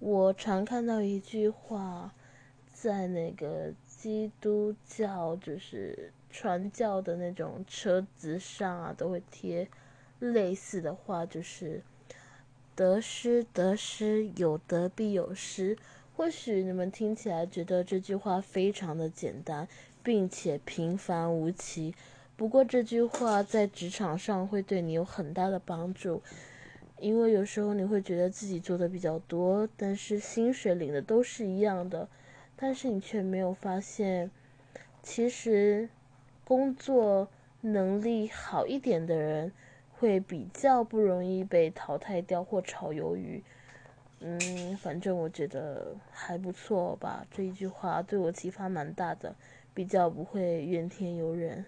我常看到一句话，在那个基督教就是传教的那种车子上啊，都会贴类似的话，就是“得失得失，有得必有失”。或许你们听起来觉得这句话非常的简单，并且平凡无奇。不过这句话在职场上会对你有很大的帮助。因为有时候你会觉得自己做的比较多，但是薪水领的都是一样的，但是你却没有发现，其实工作能力好一点的人会比较不容易被淘汰掉或炒鱿鱼。嗯，反正我觉得还不错吧。这一句话对我启发蛮大的，比较不会怨天尤人。